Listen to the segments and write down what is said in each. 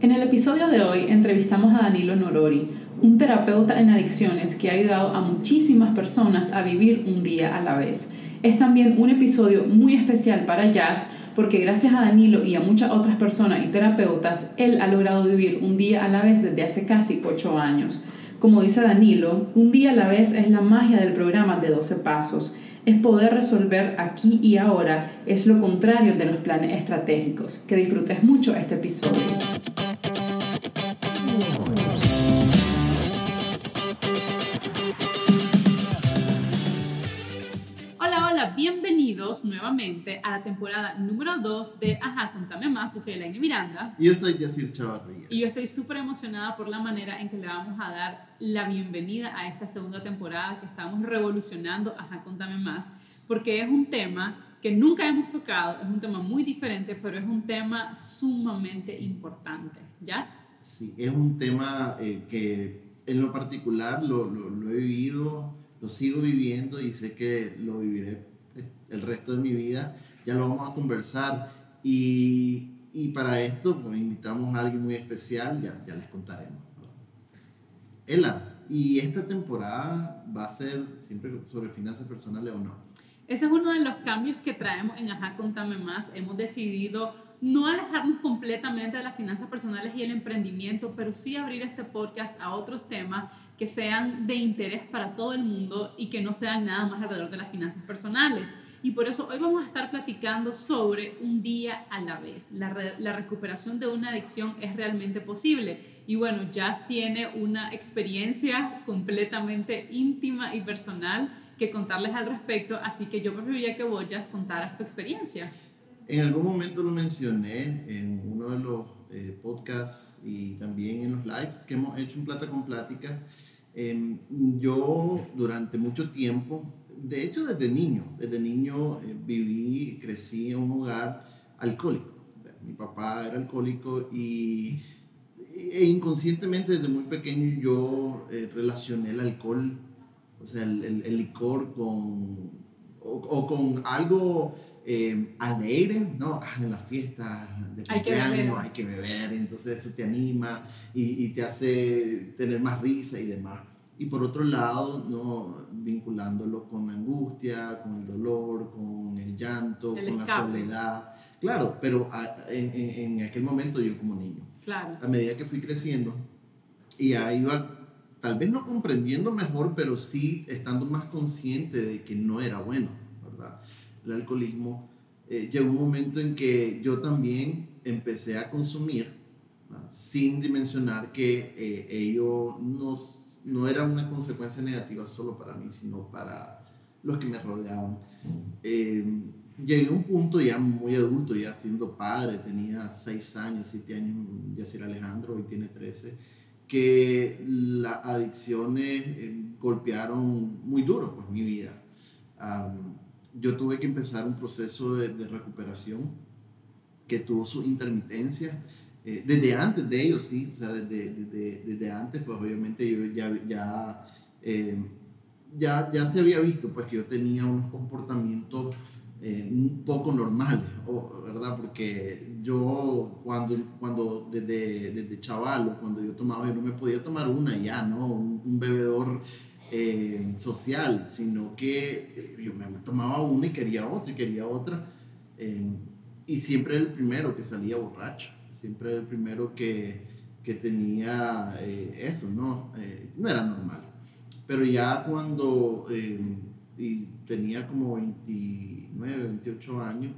En el episodio de hoy entrevistamos a Danilo Norori, un terapeuta en adicciones que ha ayudado a muchísimas personas a vivir un día a la vez. Es también un episodio muy especial para Jazz porque gracias a Danilo y a muchas otras personas y terapeutas, él ha logrado vivir un día a la vez desde hace casi 8 años. Como dice Danilo, un día a la vez es la magia del programa de 12 pasos. Es poder resolver aquí y ahora, es lo contrario de los planes estratégicos. Que disfrutes mucho este episodio. Bienvenidos nuevamente a la temporada número 2 de Ajá, contame más. Yo soy Elaine Miranda. Y yo soy Yacir Chavarría. Y yo estoy súper emocionada por la manera en que le vamos a dar la bienvenida a esta segunda temporada que estamos revolucionando Ajá, contame más, porque es un tema que nunca hemos tocado, es un tema muy diferente, pero es un tema sumamente importante. ¿Ya? Sí, es un tema eh, que en lo particular lo, lo, lo he vivido, lo sigo viviendo y sé que lo viviré el resto de mi vida, ya lo vamos a conversar. Y, y para esto pues, invitamos a alguien muy especial, ya, ya les contaremos. Ela, ¿y esta temporada va a ser siempre sobre finanzas personales o no? Ese es uno de los cambios que traemos en Ajá, contame más. Hemos decidido no alejarnos completamente de las finanzas personales y el emprendimiento, pero sí abrir este podcast a otros temas que sean de interés para todo el mundo y que no sean nada más alrededor de las finanzas personales. Y por eso hoy vamos a estar platicando sobre un día a la vez. La, la recuperación de una adicción es realmente posible. Y bueno, Jazz tiene una experiencia completamente íntima y personal que contarles al respecto, así que yo preferiría que vos, Jazz, contaras tu experiencia. En algún momento lo mencioné en uno de los eh, podcasts y también en los lives que hemos hecho en Plata con Plática. Em, yo durante mucho tiempo, de hecho desde niño, desde niño eh, viví, crecí en un hogar alcohólico. Mi papá era alcohólico y e inconscientemente desde muy pequeño yo eh, relacioné el alcohol, o sea, el, el, licor con, o, o, con algo eh, alegre, ¿no? Ah, en la fiesta de cumpleaños hay que beber, entonces eso te anima y, y, te hace tener más risa y demás. Y por otro lado, ¿no? Vinculándolo con la angustia, con el dolor, con el llanto, con la soledad. Claro, pero en, en, aquel momento yo como niño. Claro. A medida que fui creciendo y ahí iba tal vez no comprendiendo mejor, pero sí estando más consciente de que no era bueno, ¿verdad? el alcoholismo, eh, llegó un momento en que yo también empecé a consumir sin dimensionar que eh, ello no, no era una consecuencia negativa solo para mí, sino para los que me rodeaban. Eh, llegué a un punto ya muy adulto, ya siendo padre, tenía 6 años, 7 años, ya ser Alejandro, hoy tiene 13, que las adicciones golpearon muy duro pues, mi vida yo tuve que empezar un proceso de, recuperación que tuvo su intermitencia. Eh, desde antes de ellos, sí, o sea, desde, desde, desde antes, pues obviamente yo ya, ya, eh, ya, ya, se había visto pues que yo tenía unos comportamientos eh, un poco normales, ¿verdad? Porque yo cuando, cuando desde, desde chaval o cuando yo tomaba, yo no me podía tomar una ya, ¿no? Un, un bebedor eh, social, sino que eh, yo me tomaba una y quería otra y quería otra. Eh, y siempre el primero que salía borracho, siempre era el primero que, que tenía eso, ¿no? no era normal. Pero ya cuando y tenía como 29, 28 años,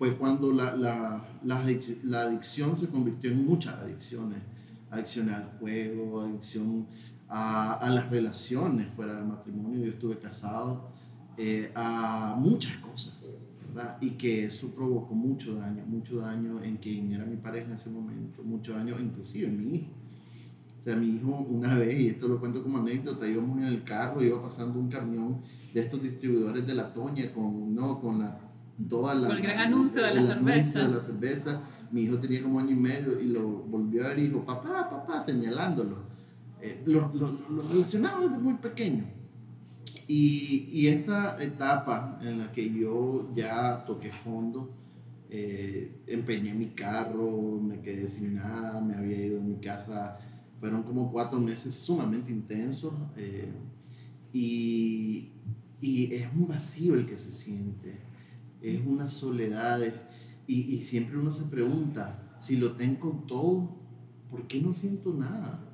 fue cuando la, la, la, la, adicción se convirtió en muchas adicciones. Adicción al juego, adicción a, a las relaciones fuera del matrimonio, yo estuve casado, eh, a muchas cosas, ¿verdad? Y que eso provocó mucho daño, mucho daño en quien era mi pareja en ese momento, mucho daño inclusive en mi hijo. O sea, mi hijo una vez, y esto lo cuento como anécdota, íbamos en el carro, iba pasando un camión de estos distribuidores de la Toña con, ¿no? con la, toda la... Con el gran anuncio de la cerveza. De la cerveza. Mi hijo tenía como año y medio y lo volvió a ver y dijo, papá, papá, señalándolo eh, lo, lo, lo, relacionaba desde muy pequeño. Y, y, esa etapa en la que yo ya toqué fondo, eh, empeñé mi carro, me quedé sin nada, me había ido de mi casa, fueron como cuatro meses sumamente intensos eh, y, y, es un vacío el que se siente, es una soledad y, y siempre uno se pregunta, si lo tengo todo, ¿por qué no siento nada?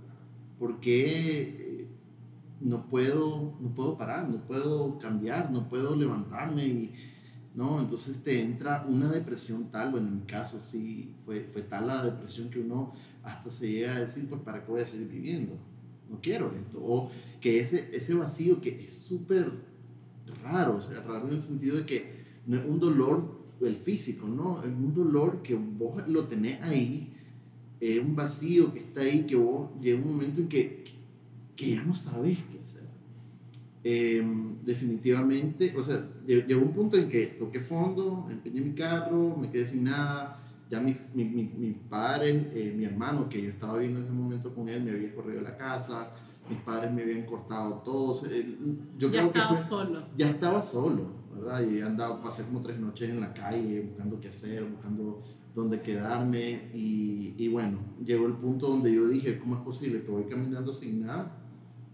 ¿Por qué no puedo, no puedo parar, no puedo cambiar, no puedo levantarme y ¿no? Entonces te entra una depresión tal, bueno, en mi caso sí, fue, fue tal la depresión que uno hasta se llega a decir, pues, ¿para qué voy a seguir viviendo? No quiero esto. O que ese, ese vacío que es súper raro, o sea, raro en el sentido de que no es un dolor el físico, ¿no? Es un dolor que vos lo tenés ahí, es un vacío que está ahí, que vos llega un momento en que, que ya no sabes qué hacer. Em, definitivamente, o sea, llegó un punto en que toqué fondo, empeñé mi carro, me quedé sin nada. Ya mi, mi, mi, padre, eh, mi hermano, que yo estaba viendo en ese momento con él, me había corrido a la casa, mis padres me habían cortado todos. Yo ya estaba que solo. Ya estaba solo, ¿verdad? Y andaba, pasé como tres noches en la calle buscando qué hacer, buscando dónde quedarme. Y, y bueno, llegó el punto donde yo dije, ¿cómo es posible que voy caminando sin nada?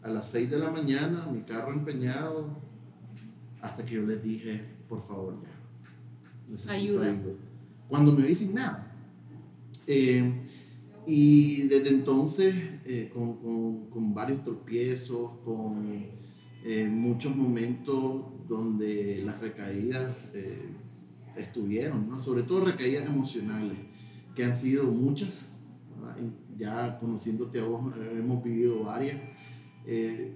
A las 6 de la mañana, mi carro empeñado, hasta que yo les dije, por favor, ya. Necesito ayuda. Cuando me vi sin nada. Eh, y desde entonces, eh, con, con, con, varios tropiezos, con eh, muchos momentos donde las recaídas estuvieron, ¿no? sobre todo recaídas emocionales, que han sido muchas. Ya conociéndote a vos, hemos vivido varias. Eh,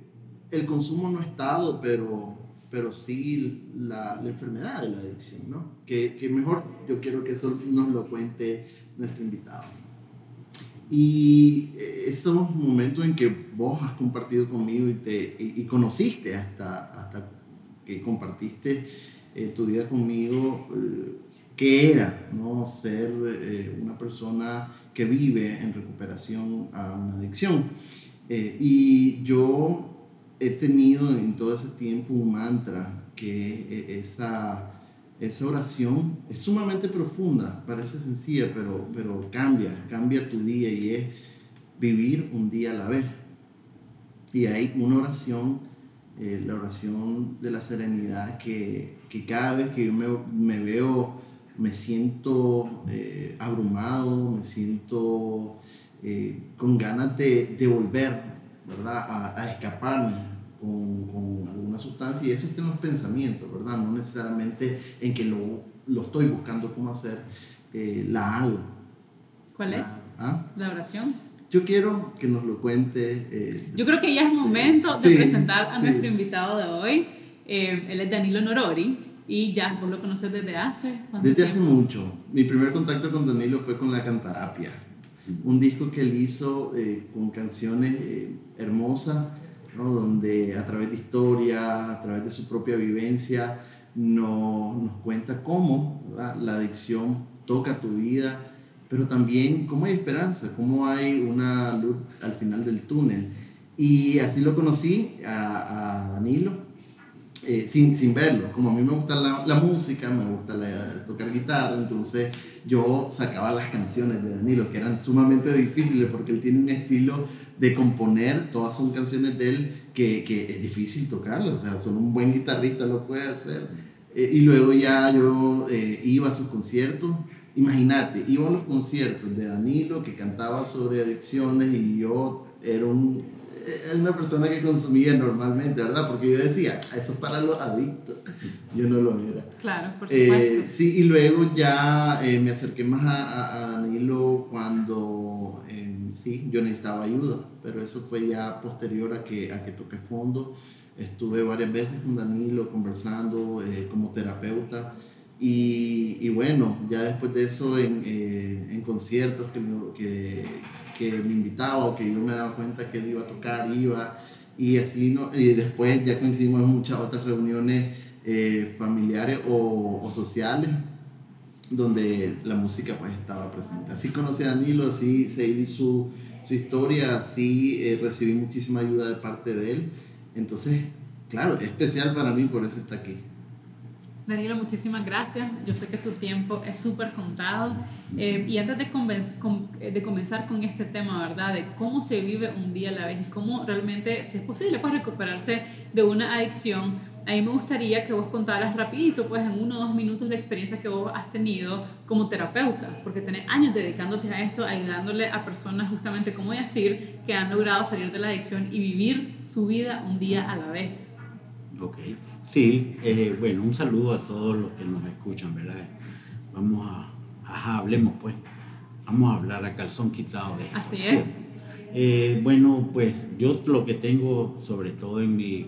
el consumo no ha estado, pero, pero sí la, la enfermedad de la adicción, ¿no? Que, que, mejor yo quiero que eso nos lo cuente nuestro invitado. Y eh, esos momentos en que vos has compartido conmigo y, te, y, conociste hasta, hasta que compartiste eh, tu vida conmigo, ¿qué era no ser una persona que vive en recuperación a una adicción? Eh, y yo he tenido en todo ese tiempo un mantra que eh, esa, esa oración es sumamente profunda, parece sencilla, pero, pero cambia, cambia tu día y es vivir un día a la vez. Y hay una oración, eh, la oración de la serenidad, que, que cada vez que yo me, me veo, me siento abrumado, me siento eh, con ganas de, de volver, ¿verdad? A, a escaparme con, con, alguna sustancia y eso está en los pensamientos, ¿verdad? No necesariamente en que lo, lo estoy buscando cómo hacer, eh, la hago. ¿Cuál es? ¿ah? La oración. Yo quiero que nos lo cuente. Eh, Yo creo que ya es momento de presentar a nuestro invitado de hoy. él es Danilo Norori y ya vos lo conoces desde hace. Desde hace mucho. Mi primer contacto con Danilo fue con la cantarapia un disco que él hizo eh, con canciones eh, hermosas, donde a través de historia, a través de su propia vivencia, nos, nos cuenta cómo la adicción toca tu vida, pero también cómo hay esperanza, cómo hay una luz al final del túnel. Y así lo conocí a, a Danilo, eh, sin, sin, verlo. Como a mí me gusta la, la música, me gusta tocar guitarra, entonces yo sacaba las canciones de Danilo, que eran sumamente difíciles porque él tiene un estilo de componer, todas son canciones de él que, que es difícil tocarlas, o sea, solo un buen guitarrista lo puede hacer. Eh, y luego ya yo eh, iba a sus conciertos. Imagínate, iba a los conciertos de Danilo que cantaba sobre adicciones y yo era un es una persona que consumía normalmente, ¿verdad? Porque yo decía, eso es para los adictos. Yo no lo era. Claro, por supuesto. Eh, sí, y luego ya eh, me acerqué más a, a Danilo cuando eh, sí, yo necesitaba ayuda, pero eso fue ya posterior a que, a que toqué fondo. Estuve varias veces con Danilo conversando como terapeuta. Y, y, bueno, ya después de eso en, en conciertos que, que, que me invitaba o que yo me daba cuenta que él iba a tocar, iba, y así, ¿no? y después ya coincidimos en muchas otras reuniones eh, familiares o, sociales donde la música pues estaba presente. Así conocí a Danilo, así seguí su, su historia, así eh, recibí muchísima ayuda de parte de él. Entonces, claro, es especial para mí, por eso está aquí. Danilo, muchísimas gracias. Yo sé que tu tiempo es súper contado. Eh, y antes de, eh, de, comenzar con este tema, ¿verdad? De cómo se vive un día a la vez y cómo realmente, si es posible, pues recuperarse de una adicción, a mí me gustaría que vos contaras rapidito, pues en uno o dos minutos, la experiencia que vos has tenido como terapeuta, porque tenés años dedicándote a esto, ayudándole a personas justamente como decir, que han logrado salir de la adicción y vivir su vida un día a la vez. Ok. Sí, eh, bueno, un saludo a todos los que nos escuchan, ¿verdad? Vamos a, ajá, hablemos pues, vamos a hablar a calzón quitado de esto. Así es. Eh, bueno, pues yo lo que tengo sobre todo en mi,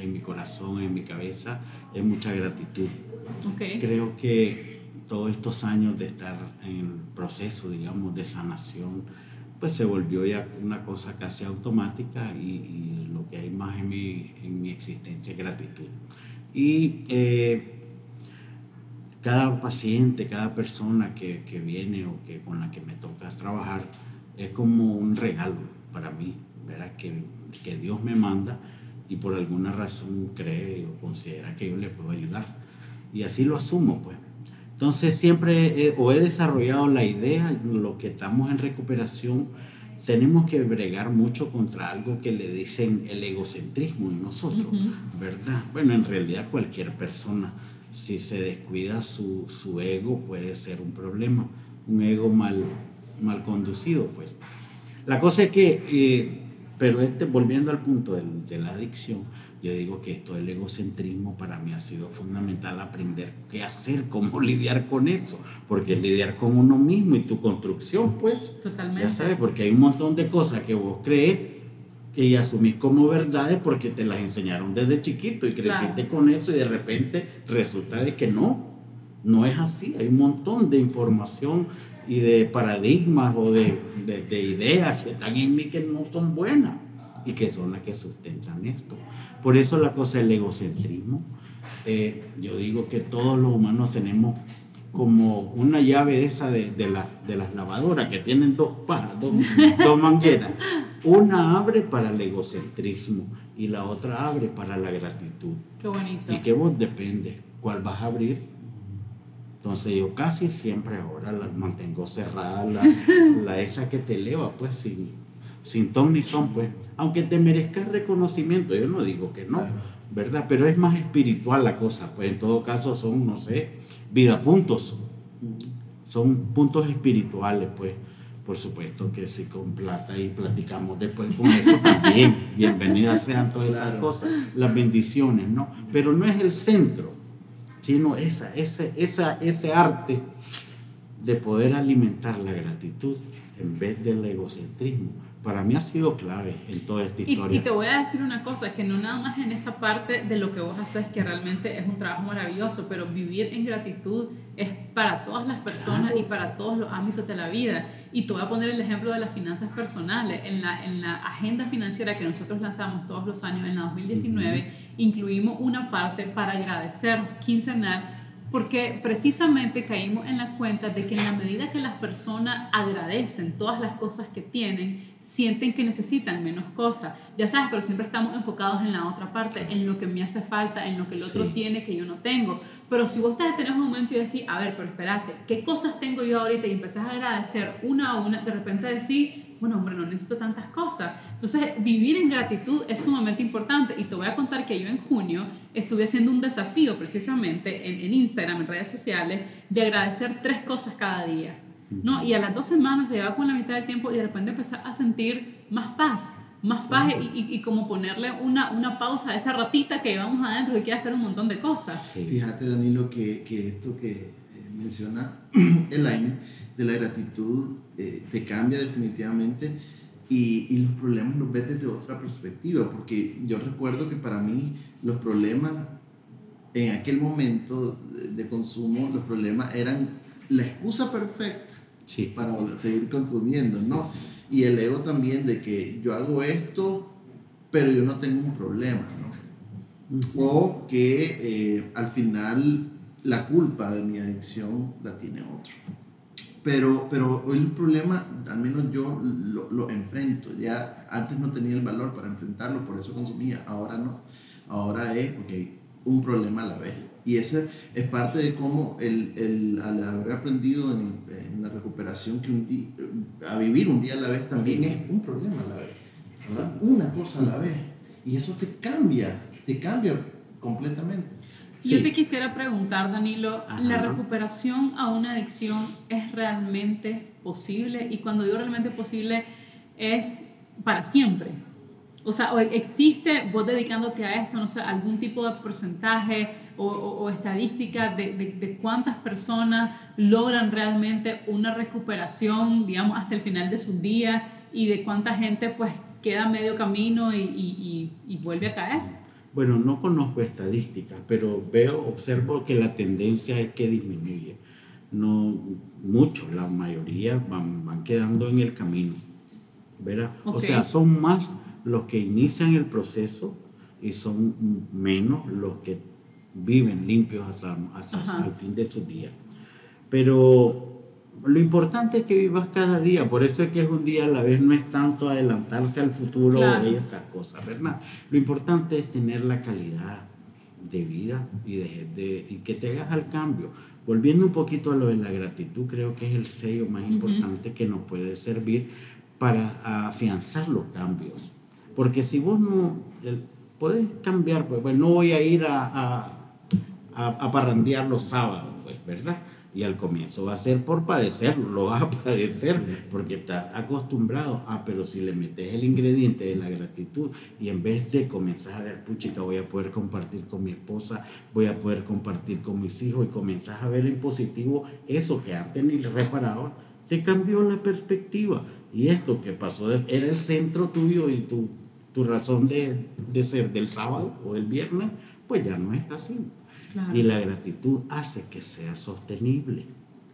en mi corazón, en mi cabeza, es mucha gratitud. Okay. Creo que todos estos años de estar en proceso, digamos, de sanación, pues se volvió ya una cosa casi automática y, lo que hay más en mi, en mi existencia es gratitud. Y eh, cada paciente, cada persona que, que, viene o que, con la que me toca trabajar es como un regalo para mí, ¿verdad? Que, que Dios me manda y por alguna razón cree o considera que yo le puedo ayudar. Y así lo asumo, pues. Entonces siempre he, o he desarrollado la idea, lo que estamos en recuperación, tenemos que bregar mucho contra algo que le dicen el egocentrismo en nosotros, ¿verdad? Bueno, en realidad cualquier persona, si se descuida su, su, ego, puede ser un problema, un ego mal, mal conducido, pues. La cosa es que, eh, pero este, volviendo al punto de, de la adicción, yo digo que esto del egocentrismo para mí ha sido fundamental aprender qué hacer, cómo lidiar con eso, porque lidiar con uno mismo y tu construcción, pues, Totalmente. ya sabes, porque hay un montón de cosas que vos crees y asumís como verdades porque te las enseñaron desde chiquito y creciste con eso y de repente resulta de que no, no es así, hay un montón de información y de paradigmas o de, de, de ideas que están en mí que no son buenas y que son las que sustentan esto. Por eso la cosa del egocentrismo. Eh, yo digo que todos los humanos tenemos como una llave esa de, de, la, de las lavadoras que tienen dos paras, dos, dos, mangueras. Una abre para el egocentrismo y la otra abre para la gratitud. Qué bonito. Y que vos depende cuál vas a abrir. Entonces yo casi siempre ahora las mantengo cerradas, la, la esa que te eleva, pues sin, sin ton ni son, pues, aunque te merezca reconocimiento, yo no digo que no, ¿verdad? Pero es más espiritual la cosa, pues. En todo caso son, no sé, vida puntos, son puntos espirituales, pues, por supuesto que si con plata y platicamos después con eso también, bienvenidas sean todas esas cosas, las bendiciones, ¿no? Pero no es el centro, sino esa, ese, esa, ese arte de poder alimentar la gratitud en vez del egocentrismo para mí ha sido clave en toda esta historia. Y, y, te voy a decir una cosa, que no nada más en esta parte de lo que vos haces, que realmente es un trabajo maravilloso, pero vivir en gratitud es para todas las personas y para todos los ámbitos de la vida. Y te voy a poner el ejemplo de las finanzas personales. En la, en la agenda financiera que nosotros lanzamos todos los años, en la 2019, uh -huh. incluimos una parte para agradecer quincenal porque precisamente caímos en la cuenta de que en la medida que las personas agradecen todas las cosas que tienen, sienten que necesitan menos cosas. Ya sabes, pero siempre estamos enfocados en la otra parte, en lo que me hace falta, en lo que el otro sí. tiene que yo no tengo. Pero si vos te detenés un momento y decís, a ver, pero espérate, ¿qué cosas tengo yo ahorita? Y empezás a agradecer una a una, de repente decís, bueno, hombre, no necesito tantas cosas. Entonces, vivir en gratitud es sumamente importante. Y te voy a contar que yo en junio estuve haciendo un desafío precisamente en, en Instagram, en redes sociales, de agradecer tres cosas cada día. ¿no? Y a las dos semanas llevaba con la mitad del tiempo y de repente empecé a sentir más paz, más paz y, y, y, como ponerle una, una pausa a esa ratita que llevamos adentro y quiere hacer un montón de cosas. Sí. Fíjate, Danilo, que, que esto que menciona Elaine de la gratitud eh, te cambia definitivamente y, y, los problemas los ves desde otra perspectiva, porque yo recuerdo que para mí los problemas en aquel momento de consumo, los problemas eran la excusa perfecta sí. para seguir consumiendo, ¿no? Y el ego también de que yo hago esto, pero yo no tengo un problema, ¿no? Uh -huh. O que eh, al final la culpa de mi adicción la tiene otro. Pero, pero hoy los problemas, al menos yo lo, lo, enfrento. Ya antes no tenía el valor para enfrentarlo, por eso consumía. Ahora no. Ahora es, ok, un problema a la vez. Y ese es parte de cómo el, el, al haber aprendido en, en la recuperación que un a vivir un día a la vez también es un problema a la vez, ¿verdad? Una cosa a la vez. Y eso te cambia, te cambia completamente. Yo te quisiera preguntar, Danilo, Ajá. ¿la recuperación a una adicción es realmente posible? Y cuando digo realmente posible, es para siempre. O sea, existe vos dedicándote a esto, no sé, algún tipo de porcentaje o, o- o estadística de, de- de cuántas personas logran realmente una recuperación, digamos, hasta el final de sus días y de cuánta gente pues queda medio camino y, y- y- y vuelve a caer. Bueno, no conozco estadísticas, pero veo, observo que la tendencia es que disminuye. No muchos, la mayoría van, van quedando en el camino. ¿verdad? O sea, son más los que inician el proceso y son menos los que viven limpios hasta, hasta el fin de sus días. Pero lo importante es que vivas cada día, por eso es que es un día a la vez, no es tanto adelantarse al futuro Claro. y estas cosas, ¿verdad? Lo importante es tener la calidad de vida y, de, de- y que te hagas al cambio. Volviendo un poquito a lo de la gratitud, creo que es el sello más importante que nos puede servir para afianzar los cambios. Porque si vos no el- podés cambiar, pues, pues, no voy a ir a, a, a, a parrandear los sábados, pues, ¿verdad? Y al comienzo va a ser por padecerlo, lo vas a padecer Sí. porque estás acostumbrado. Ah, pero si le metes el ingrediente de la gratitud y en vez de comenzar a ver, puchica, voy a poder compartir con mi esposa, voy a poder compartir con mis hijos y comenzás a ver en positivo eso que antes ni reparaba, te cambió la perspectiva. Y esto que pasó era el centro tuyo y tu, tu razón de, de ser del sábado o del viernes, pues ya no es así. Claro, Y la gratitud hace que sea sostenible.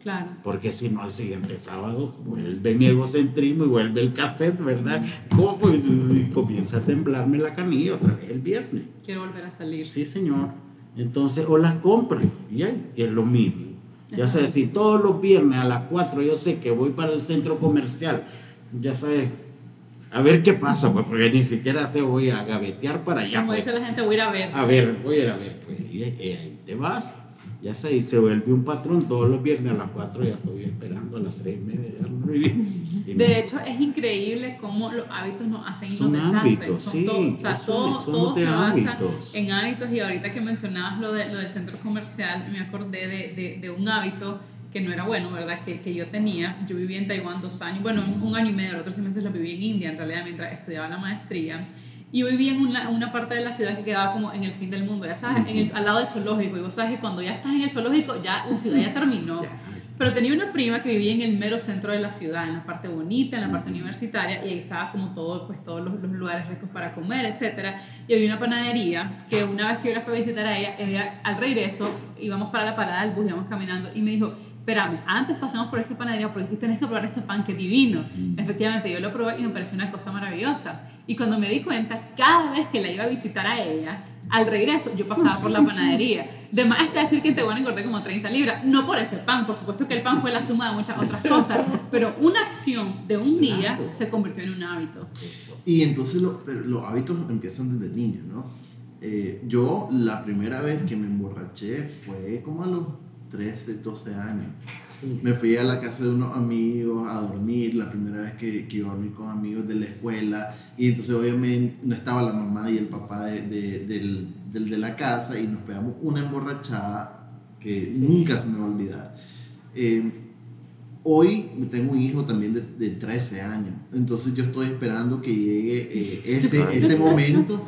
claro. Porque si no, al siguiente sábado vuelve mi egocentrismo y vuelve el cassette, ¿verdad? ¿Cómo? Pues, y comienza a temblarme la canilla otra vez el viernes. Quiero volver a salir. Sí, señor. Entonces, o las compras, y ahí es lo mismo. Ya Ajá. sabes, si todos los viernes a las 4 yo sé que voy para el centro comercial, ya sabes, a ver qué pasa, pues, porque ni siquiera se voy a gavetear para allá. Como pues. dice la gente, voy a ir a ver. A ver, voy a ir a ver, pues, y, y ahí te vas. Ya sé, y se vuelve un patrón todos los viernes a las 4 ya estoy esperando a las 3 y media. ya no. Y De hecho, es increíble cómo los hábitos nos hacen y Son nos deshacen. hábitos, Son sí, todo, o sea, todo, son todo se basa hábitos. en hábitos. Y ahorita que mencionabas lo, de, lo del centro comercial, me acordé de, de, de un hábito que no era bueno, ¿verdad? Que, que yo tenía. Yo viví en Taiwán dos años, bueno, un, un año y medio, los otros seis meses lo viví en India, en realidad, mientras estudiaba la maestría. Y yo vivía en una, una parte de la ciudad que quedaba como en el fin del mundo, ya sabes, en el, al lado del zoológico. Y vos sabes que cuando ya estás en el zoológico, ya la ciudad ya terminó. Pero tenía una prima que vivía en el mero centro de la ciudad, en la parte bonita, en la parte universitaria, y ahí estaba como todo, pues todos los, los lugares ricos para comer, etc. Y había una panadería que una vez que yo la fui a visitar a ella, ella, al regreso íbamos para la parada del bus, íbamos caminando, y me dijo, espérame, antes pasamos por esta panadería porque aquí tenés que probar este pan que es divino. Mm. Efectivamente, yo lo probé y me pareció una cosa maravillosa. Y cuando me di cuenta, cada vez que la iba a visitar a ella, al regreso yo pasaba por la panadería. De más está decir que en Tehuana engordé como 30 libras. No por ese pan, por supuesto que el pan fue la suma de muchas otras cosas, pero una acción de un día se convirtió en un hábito. Y entonces lo- los hábitos empiezan desde niño, ¿no? Eh, yo la primera vez que me emborraché fue como a los 13, 12 años. Sí. Me fui a la casa de unos amigos a dormir, la primera vez que, que iba a dormir con amigos de la escuela. Y entonces obviamente no estaba la mamá y el papá de, de- del, del de la casa y nos pegamos una emborrachada que nunca se me va a olvidar. Eh, hoy tengo un hijo también de, de 13 años, entonces yo estoy esperando que llegue eh, ese, ese momento.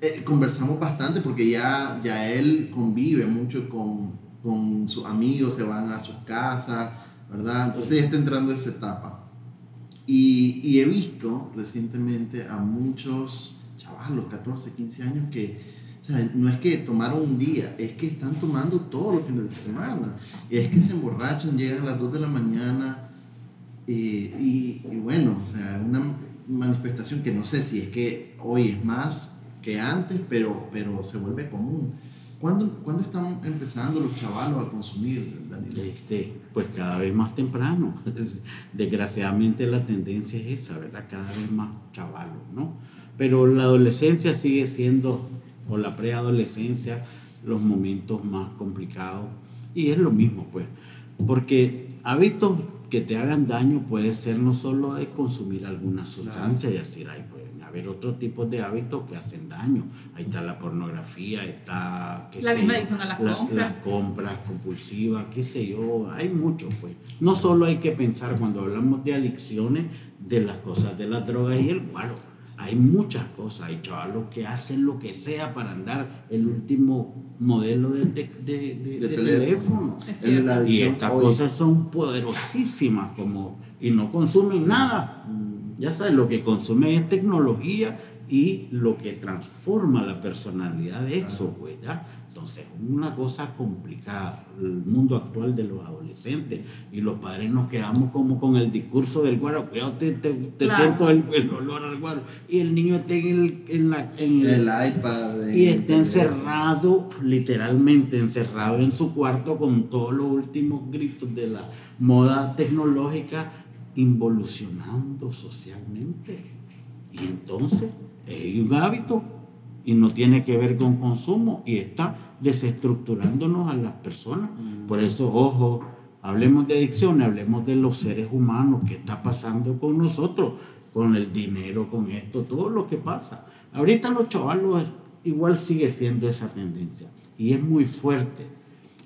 Eh, conversamos bastante porque ya, ya él convive mucho con, con sus amigos, se van a sus casas, ¿verdad? Entonces ya está entrando en esa etapa. Y, y he visto recientemente a muchos chavalos, 14, 15 años, que o sea, no es que tomaron un día, es que están tomando todos los fines de semana. Es que se emborrachan, llegan a las 2 de la mañana eh, y, y bueno, o sea, una manifestación que no sé si es que hoy es más que antes, pero, pero se vuelve común. ¿Cuándo, ¿Cuándo están empezando los chavalos a consumir, Daniel? Este, pues cada vez más temprano. Desgraciadamente la tendencia es esa, ¿verdad? Cada vez más chavalos, ¿no? Pero la adolescencia sigue siendo, o la preadolescencia, los momentos más complicados. Y es lo mismo, pues, porque hábitos que te hagan daño puede ser no solo de consumir alguna sustancia y decir, ay, pueden haber otros tipos de hábitos que hacen daño. Ahí está la pornografía, está... La misma adicción a las compras. Las compras compulsivas, qué sé yo, hay mucho, pues. No solo hay que pensar cuando hablamos de adicciones de las cosas de las drogas y el guaro hay muchas cosas, hay chavalos que hacen lo que sea para andar el último modelo de, de, teléfono. Y estas cosas son poderosísimas como, y no consumen nada. Ya sabes, lo que consume es tecnología y lo que transforma la personalidad de eso, pues, ¿ya? Entonces, una cosa complicada, el mundo actual de los adolescentes. Y los padres nos quedamos como con el discurso del guaro, cuidado, te, te, siento el, olor al guaro. Y el niño está en el, en la, en el, iPad. Y está encerrado, literalmente encerrado en su cuarto con todos los últimos gritos de la moda tecnológica, involucionando socialmente. Y entonces, es un hábito y no tiene que ver con consumo y está desestructurándonos a las personas. Mm. Por eso, ojo, hablemos de adicciones, hablemos de los seres humanos, qué está pasando con nosotros, con el dinero, con esto, todo lo que pasa. Ahorita los chavalos igual sigue siendo esa tendencia y es muy fuerte.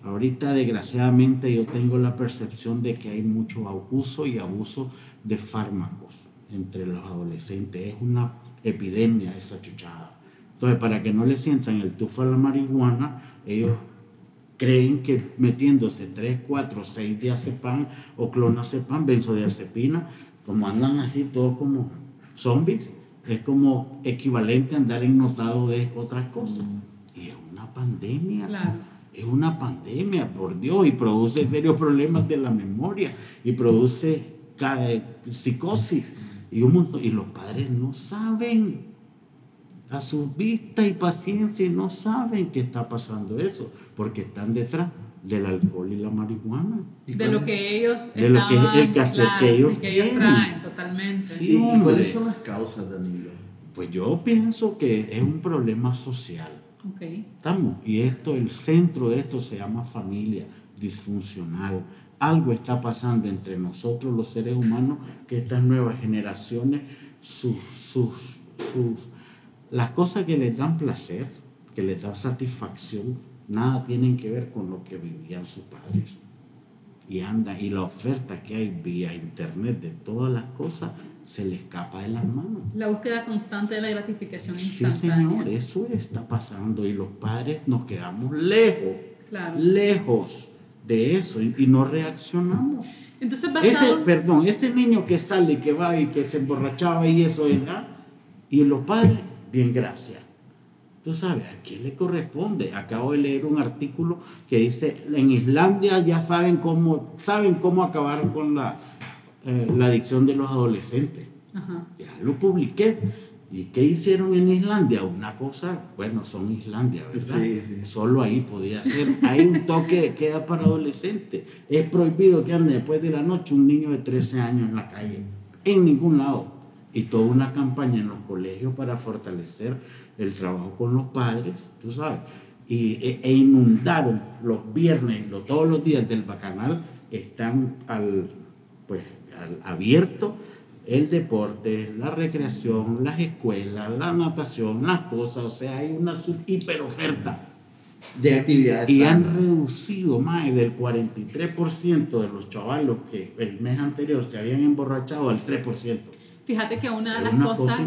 Ahorita desgraciadamente yo tengo la percepción de que hay mucho uso y abuso de fármacos entre los adolescentes. Es una epidemia esa chuchada. Entonces, para que no le sientan el tufo a la marihuana, ellos creen que metiéndose 3, 4, 6 diazepam o clonazepam, benzodiazepina, como andan así todos como zombies, es como equivalente a andar innotado de otras cosas. Mm. Y es una pandemia. Es una pandemia, por Dios, y produce serios problemas de la memoria, y produce psicosis, y, un y los padres no saben a su vista y paciencia y no saben que está pasando eso, porque están detrás del alcohol y la marihuana. De lo que ellos de lo que el cassette que ellos, traen totalmente. Sí, ¿Y cuáles son las causas, Danilo? Pues yo pienso que es un problema social. Estamos, y esto, el centro de esto se llama familia disfuncional. Algo está pasando entre nosotros los seres humanos que estas nuevas generaciones, sus, sus, sus las cosas que les dan placer, que les dan satisfacción, nada tienen que ver con lo que vivían sus padres. Y anda, y la oferta que hay vía internet de todas las cosas se le escapa de las manos. La búsqueda constante de la gratificación instantánea. Sí, señor, eso está pasando y los padres nos quedamos lejos, lejos de eso y, no reaccionamos. Entonces, basado... perdón, ese niño que sale y que va y que se emborrachaba y eso, ¿verdad? Y los padres bien, gracias. Tú sabes, ¿a quién le corresponde? Acabo de leer un artículo que dice, en Islandia ya saben cómo, saben cómo acabar con la, eh, la adicción de los adolescentes. Ya lo publiqué. ¿Y qué hicieron en Islandia? Una cosa, bueno, son Islandia, ¿verdad? Sí, sí. Solo ahí podía ser. Hay un toque de queda para adolescentes. Es prohibido que ande después de la noche un niño de 13 años en la calle. En ningún lado y toda una campaña en los colegios para fortalecer el trabajo con los padres, tú sabes, y, e, e inundaron los viernes, todos los días del bacanal, están al, pues, al abierto el deporte, la recreación, las escuelas, la natación, las cosas, o sea, hay una hiperoferta de actividades. Y han reducido más del 43% de los chavalos que el mes anterior se habían emborrachado al 3%. Fíjate que una de las cosas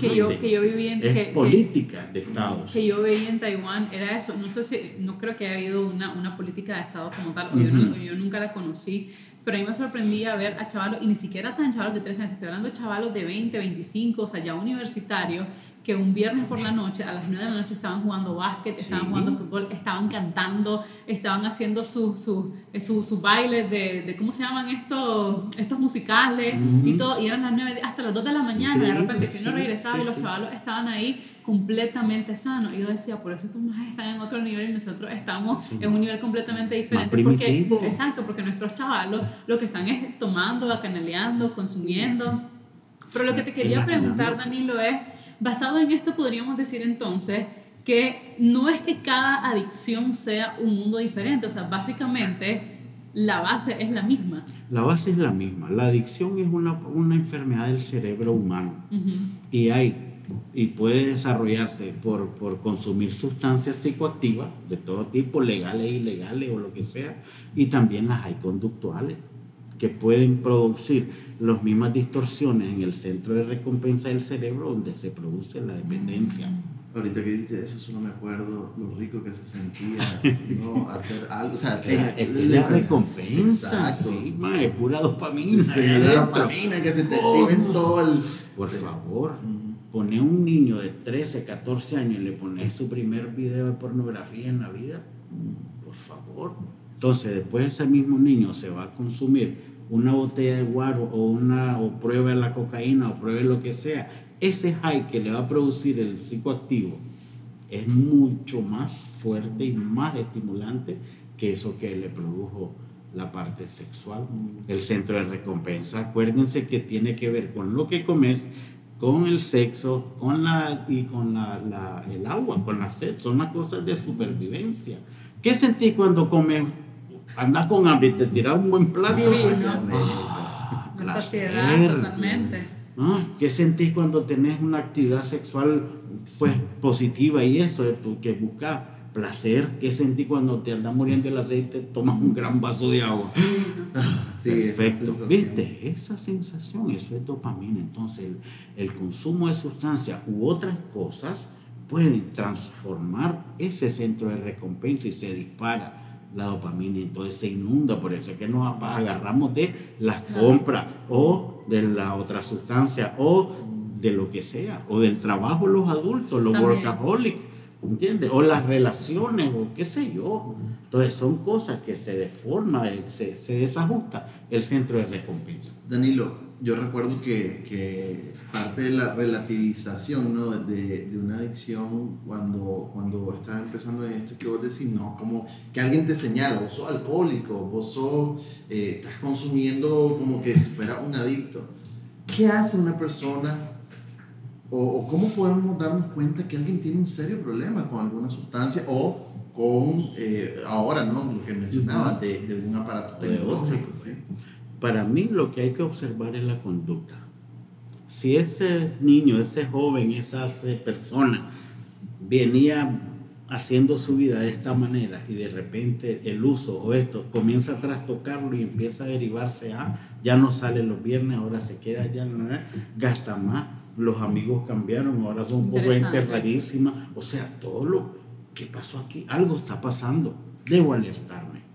que yo, que yo viví en... que, política de Estado. Que yo veía en Taiwán era eso. No sé si, no creo que haya habido una, una política de Estado como tal, o yo, yo, nunca la conocí, pero a mí me sorprendía ver a chavalos, y ni siquiera tan chavalos de 13 años, estoy hablando de chavalos de 20, 25, o sea, ya universitarios, que un viernes por la noche, a las 9 de la noche, estaban jugando básquet, estaban jugando fútbol, estaban cantando, estaban haciendo sus su, su, su, bailes de, de, ¿cómo se llaman estos, estos musicales? Y todo, y eran las 9 hasta las 2 de la mañana, de repente que no regresaba y los chavalos estaban ahí completamente sanos. Y yo decía, por eso estos más están en otro nivel y nosotros estamos en un nivel completamente diferente. Porque, exacto, porque nuestros chavalos lo que están es tomando, bacanaleando, consumiendo. Pero lo que te quería preguntar, Danilo, es Basado en esto podríamos decir entonces que no es que cada adicción sea un mundo diferente, o sea, básicamente la base es la misma. La base es la misma. La adicción es una, una enfermedad del cerebro humano y hay y puede desarrollarse por, por consumir sustancias psicoactivas de todo tipo, legales e ilegales o lo que sea, y también las hay conductuales que pueden producir las mismas distorsiones en el centro de recompensa del cerebro donde se produce la dependencia. Ahorita que dijiste eso, solo me acuerdo lo rico que se sentía, ¿no? Hacer algo, o sea, es la recompensa, sí, es pura dopamina. Sí, la dopamina que se te oh, en todo el... Por favor, pone un niño de 13, 14 años y le pones su primer video de pornografía en la vida, mm, por favor. Entonces, después ese mismo niño se va a consumir una botella de guaro o, una, o pruebe la cocaína o pruebe lo que sea ese high que le va a producir el psicoactivo es mucho más fuerte y más estimulante que eso que le produjo la parte sexual, el centro de recompensa. Acuérdense que tiene que ver con lo que comes, con el sexo, con la y con la, el agua, con la sed. Son las cosas de supervivencia. ¿Qué sentís cuando comes? Andas con hambre y te tiras un buen plato. Ah, la saciedad totalmente. ¿Qué sentís cuando tenés una actividad sexual pues, positiva y eso, que buscas placer? ¿Qué sentís cuando te andas muriendo el aceite, tomas un gran vaso de agua? Sí, Perfecto. ¿Viste? Esa sensación, eso es dopamina. Entonces, el, el consumo de sustancias u otras cosas pueden transformar ese centro de recompensa y se dispara la dopamina, entonces se inunda, por eso es que nos agarramos de las compras o de la otra sustancia o de lo que sea, o del trabajo los adultos, los workaholics, ¿entiendes? O las relaciones, o qué sé yo. Entonces son cosas que se deforman, se, se desajusta el centro de recompensa. Danilo, yo recuerdo que, que, parte de la relativización ¿no? de, de, una adicción cuando, cuando estás empezando en esto que vos decís, no, como que alguien te señala, vos sos alcohólico, vos sos, eh, estás consumiendo como que si fuera un adicto. ¿Qué hace una persona o, o, cómo podemos darnos cuenta que alguien tiene un serio problema con alguna sustancia o con, eh, ahora, ¿no? Lo que mencionaba, de, de un aparato tecnológico. ¿sí? Para mí lo que hay que observar es la conducta. Si ese niño, ese joven, esa persona venía haciendo su vida de esta manera y de repente el uso o esto comienza a trastocarlo y empieza a derivarse a, ya no sale los viernes, ahora se queda ya, no, gasta más, los amigos cambiaron, ahora son un poco gente rarísima, o sea, todo lo que pasó aquí, algo está pasando, debo alertarme.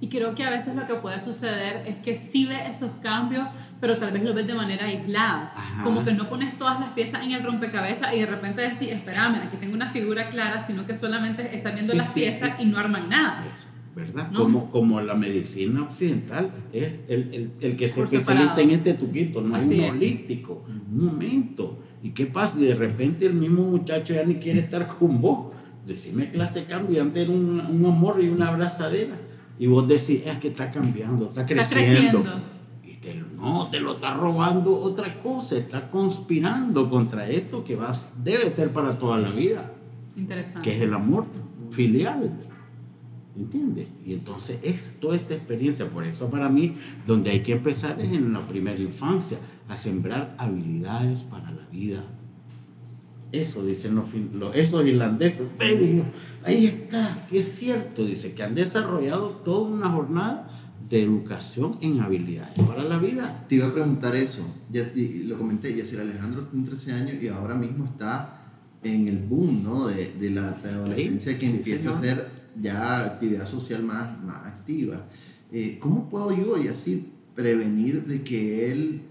Y creo que a veces lo que puede suceder es que sí ves esos cambios, pero tal vez lo ves de manera aislada. Como que no pones todas las piezas en el rompecabezas y de repente decís, espérame, aquí tengo una figura clara, sino que solamente estás viendo las piezas y no arman nada. ¿Verdad? Como, como la medicina occidental es el, el, el que se especializa en este tuquito, no es un holístico. Un momento. ¿Y qué pasa? De repente el mismo muchacho ya ni quiere estar con vos. Decime clase cambio, antes era un, un amor y una abrazadera y vos decís, es que está cambiando, está creciendo. Y te, no, te lo está robando otra cosa, está conspirando contra esto que va, debe ser para toda la vida. Interesante. Que es el amor filial. ¿Entiendes? Y entonces es toda esa experiencia. Por eso para mí, donde hay que empezar es en la primera infancia, a sembrar habilidades para la vida eso dicen los, esos irlandeses. ahí está, sí es cierto, dice que han desarrollado toda una jornada de educación en habilidades para la vida. Te iba a preguntar eso, ya lo comenté, Yacir Alejandro tiene 13 años y ahora mismo está en el boom ¿no? de, de la adolescencia que empieza a hacer ya actividad social más, más activa. Eh, ¿Cómo puedo yo, y así, prevenir de que él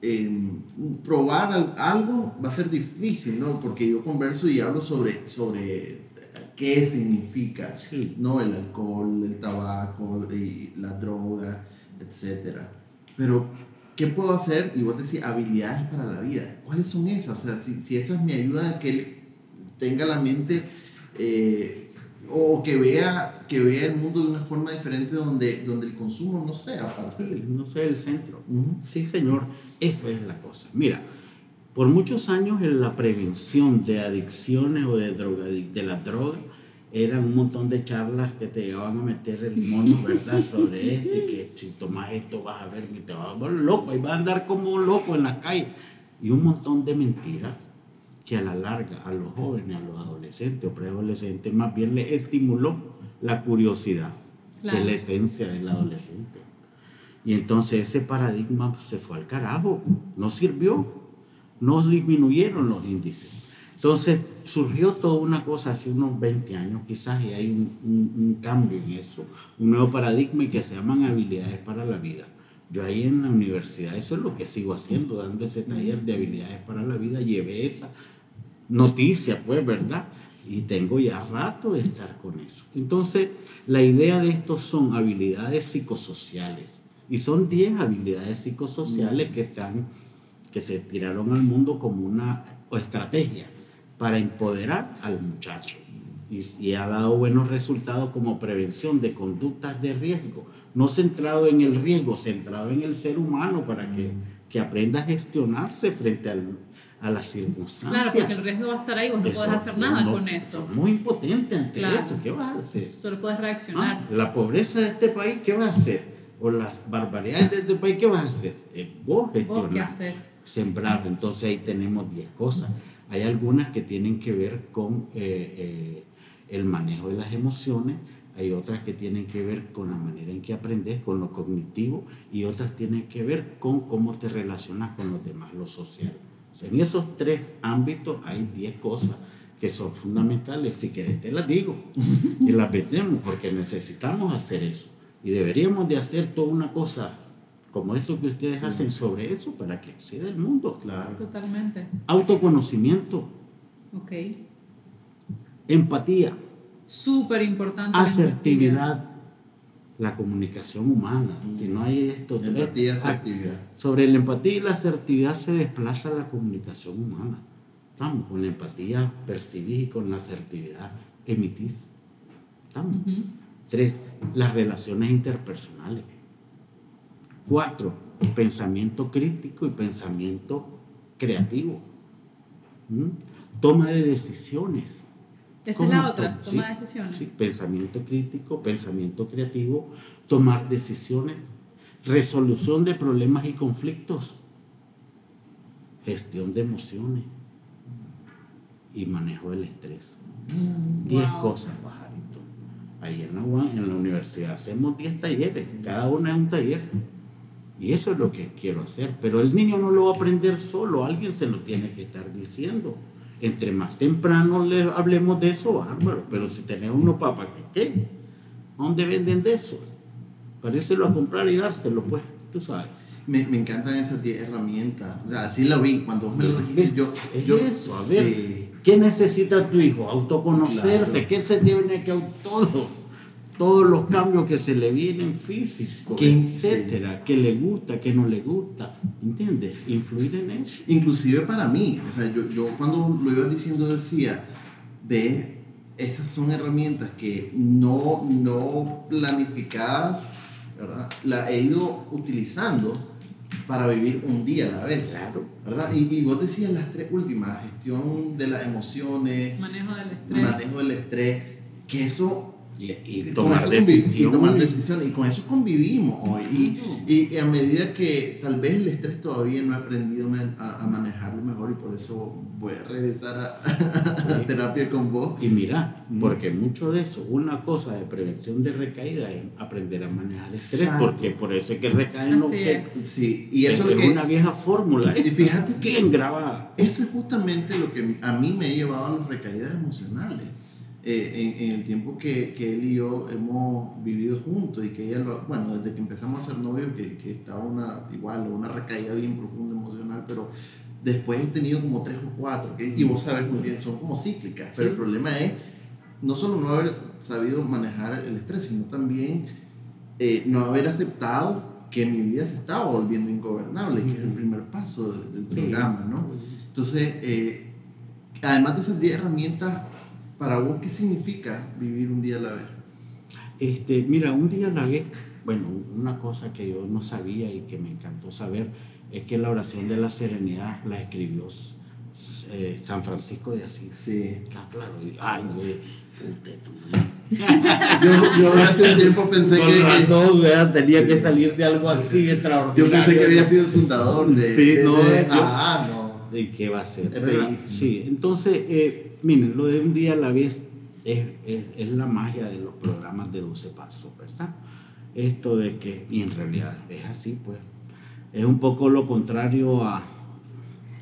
Em, probar algo va a ser difícil, ¿no? Porque yo converso y hablo sobre, sobre qué significa, ¿no? El alcohol, el tabaco, y la droga, etc. Pero, ¿qué puedo hacer? Y vos decís, habilidades para la vida. ¿Cuáles son esas? O sea, si, si esas me ayudan a que él tenga la mente... Eh, o que vea, que vea el mundo de una forma diferente donde, donde el consumo no sea parte No sea el centro. Sí, señor, eso es la cosa. Mira, Por muchos años en la prevención de adicciones o de, droga, de la droga eran un montón de charlas que te llevaban a meter el mono, ¿verdad? Sobre este, que si tomas esto vas a ver que te vas a volver loco y vas a andar como un loco en la calle. Y un montón de mentiras que a la larga a los jóvenes, a los adolescentes o preadolescentes, más bien les estimuló la curiosidad, que es la esencia del adolescente. Y entonces ese paradigma se fue al carajo, no sirvió, no disminuyeron los índices. Entonces surgió toda una cosa hace unos 20 años quizás y hay un, un, cambio en eso, un nuevo paradigma y que se llaman habilidades para la vida. Yo ahí en la universidad, eso es lo que sigo haciendo, dando ese taller de habilidades para la vida, llevé esa noticia, pues, ¿verdad? Y tengo ya rato de estar con eso. Entonces, la idea de esto son habilidades psicosociales. Y son 10 habilidades psicosociales que, están, que se tiraron al mundo como una estrategia para empoderar al muchacho. Y, ha dado buenos resultados como prevención de conductas de riesgo. No centrado en el riesgo, centrado en el ser humano para que, que aprenda a gestionarse frente al, a las circunstancias. Claro, porque el riesgo va a estar ahí, vos no puedes hacer nada con eso. muy impotente ante eso, ¿qué vas a hacer? Solo puedes reaccionar. Ah, la pobreza de este país, ¿qué vas a hacer? O las barbaridades de este país, ¿qué vas a hacer? Eh, vos gestionar. qué haces? Sembrar. Entonces ahí tenemos 10 cosas. Hay algunas que tienen que ver con eh, eh, el manejo de las emociones, hay otras que tienen que ver con la manera en que aprendes, con lo cognitivo, y otras tienen que ver con cómo te relacionas con los demás, lo social. En esos tres ámbitos hay 10 cosas que son fundamentales. Si querés te las digo y las vendemos porque necesitamos hacer eso. Y deberíamos de hacer toda una cosa como esto que ustedes hacen sobre eso para que acceda el mundo. Claro. Totalmente. Autoconocimiento. Ok. Empatía. Súper importante. Asertividad. La comunicación humana. Si no hay esto. Empatía y asertividad. Sobre la empatía y la asertividad se desplaza la comunicación humana. Estamos con la empatía percibís y con la asertividad emitís. Estamos. Tres, las relaciones interpersonales Cuatro, pensamiento crítico y pensamiento creativo. ¿Mm? Toma de decisiones. Esa es la otra, toma de decisiones. Sí, pensamiento crítico, pensamiento creativo, tomar decisiones, resolución de problemas y conflictos, gestión de emociones y manejo del estrés. Mm, diez cosas, pajarito. Ahí en la, en la universidad hacemos diez talleres, cada uno es un taller. Y eso es lo que quiero hacer. Pero el niño no lo va a aprender solo, alguien se lo tiene que estar diciendo. Entre más temprano le hablemos de eso, bárbaro. Pero si tenemos unos papás, ¿qué? ¿Dónde venden de eso? Parécelo a comprar y dárselo, pues, tú sabes. Me, me encantan esas 10 herramientas. O sea, así lo vi. Cuando me lo dijiste, yo. yo eso, a ver. ¿Qué necesita tu hijo? Autoconocerse. ¿Qué se tiene que todo? Todos los cambios que se le vienen físicos, etcétera, que le gusta, que no le gusta, ¿entiendes? Influir en eso. Inclusive para mí, o sea, yo, yo cuando lo iba diciendo decía, de esas son herramientas que no, no planificadas, ¿verdad? La he ido utilizando para vivir un día a la vez. Claro. ¿verdad? Y, y, vos decías las tres últimas, gestión de las emociones, manejo del estrés, manejo del estrés que eso y, tomar decisiones. Y con eso convivimos hoy. Y, a medida que tal vez el estrés todavía no he aprendido a, manejarlo mejor y por eso voy a regresar a, terapia con vos. Y mira, porque mucho de eso, una cosa de prevención de recaída es aprender a manejar el estrés, porque por eso es que recaen los que... Sí, y eso es, una vieja fórmula. Y fíjate que... graba? Eso es justamente lo que a mí me ha llevado a las recaídas emocionales eh, en, el tiempo que, que, él y yo hemos vivido juntos y que ella, bueno, desde que empezamos a ser novios, que, que, estaba una, igual, una recaída bien profunda emocional, pero después he tenido como tres o cuatro, que, y vos sabes muy bien, son como cíclicas, pero el problema es no solo no haber sabido manejar el estrés, sino también eh, no haber aceptado que mi vida se estaba volviendo ingobernable, que es el primer paso del, programa, ¿no? Entonces, eh, además de esas 10 herramientas para vos, ¿qué significa vivir un día a la vez? Este, mira, un día a la vez, bueno, una cosa que yo no sabía y que me encantó saber es que la oración de la serenidad la escribió eh, San Francisco de Asís. Sí. Ah, claro. Ay, güey. yo, yo durante un tiempo pensé Con que. razón, ¿verdad? tenía que salir de algo así extraordinario. Yo pensé que había sido el fundador de. Sí, de- no, de- yo- ah, no. ¿Y qué va a ser? Sí, entonces, eh, miren, lo de un día a la vez es, es- la magia de los programas de 12 pasos, ¿verdad? Esto de que, y en realidad es así, pues, es un poco lo contrario a,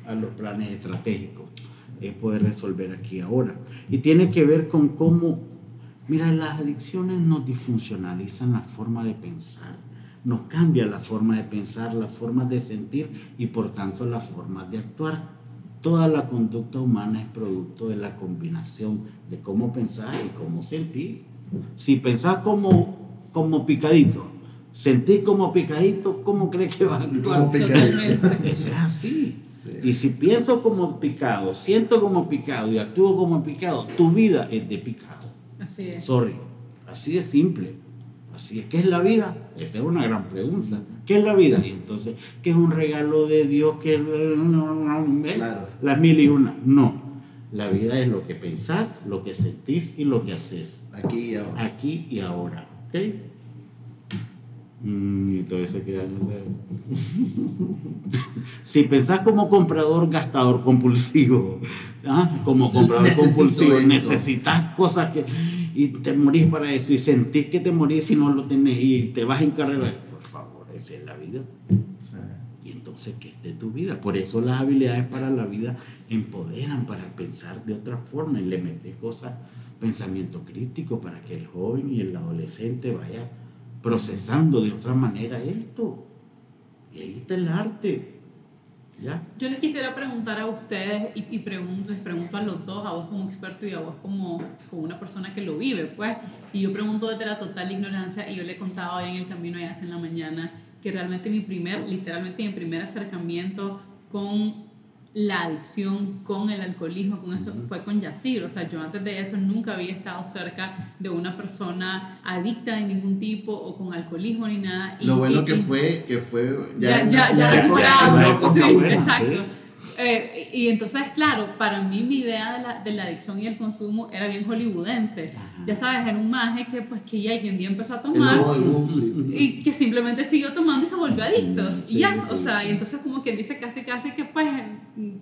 a los planes estratégicos, es poder resolver aquí ahora. Y tiene que ver con cómo, mira, las adicciones nos disfuncionalizan la forma de pensar, nos cambia la forma de pensar, la forma de sentir y por tanto la forma de actuar. Toda la conducta humana es producto de la combinación de cómo pensar y cómo sentir. Si pensás como, como picadito, sentís como picadito, ¿cómo crees que vas a actuar? Es así. Sí. Y si pienso como picado, siento como picado y actúo como picado, tu vida es de picado. Así es. Sorry. Así de simple. Así es. ¿Qué es la vida? Esa es una gran pregunta. ¿Qué es la vida? Y entonces, ¿qué es un regalo de Dios? ¿Qué es Claro. las mil y una? No. La vida es lo que pensás, lo que sentís y lo que haces. Aquí y ahora. Aquí y ahora. ¿Ok? Mm, y todo eso queda en ese- si pensás como comprador, gastador compulsivo, ¿ah? como comprador compulsivo, necesitas cosas que y te morís para eso y sentís que te morís si no lo tenés y te vas en carrera, por favor, esa es la vida. Sí. Y entonces, ¿qué es de tu vida? Por eso las habilidades para la vida empoderan para pensar de otra forma y le metes cosas, pensamiento crítico para que el joven y el adolescente vaya procesando de otra manera esto. Y ahí está el arte. ¿Ya? Yo les quisiera preguntar a ustedes y, y pregunto, les pregunto a los dos, a vos como experto y a vos como, como una persona que lo vive, pues. Y yo pregunto desde la total ignorancia y yo le he contado hoy en el camino ya hace en la mañana que realmente mi primer, literalmente mi primer acercamiento con la adicción, con el alcoholismo, con eso, fue con Yacir. O sea, yo antes de eso nunca había estado cerca de una persona adicta de ningún tipo o con alcoholismo ni nada. Y- Lo bueno y- que fue, que fue ya, ya, ya ya, sí, exacto. Eh, y entonces, claro, para mí mi idea de la, de la adicción y el consumo era bien hollywoodense. Ajá. Ya sabes, era un maje que pues que ya que un día empezó a tomar y que simplemente siguió tomando y se volvió adicto. Sí, y ya, o sí, sea, sí. y entonces como quien dice casi casi que pues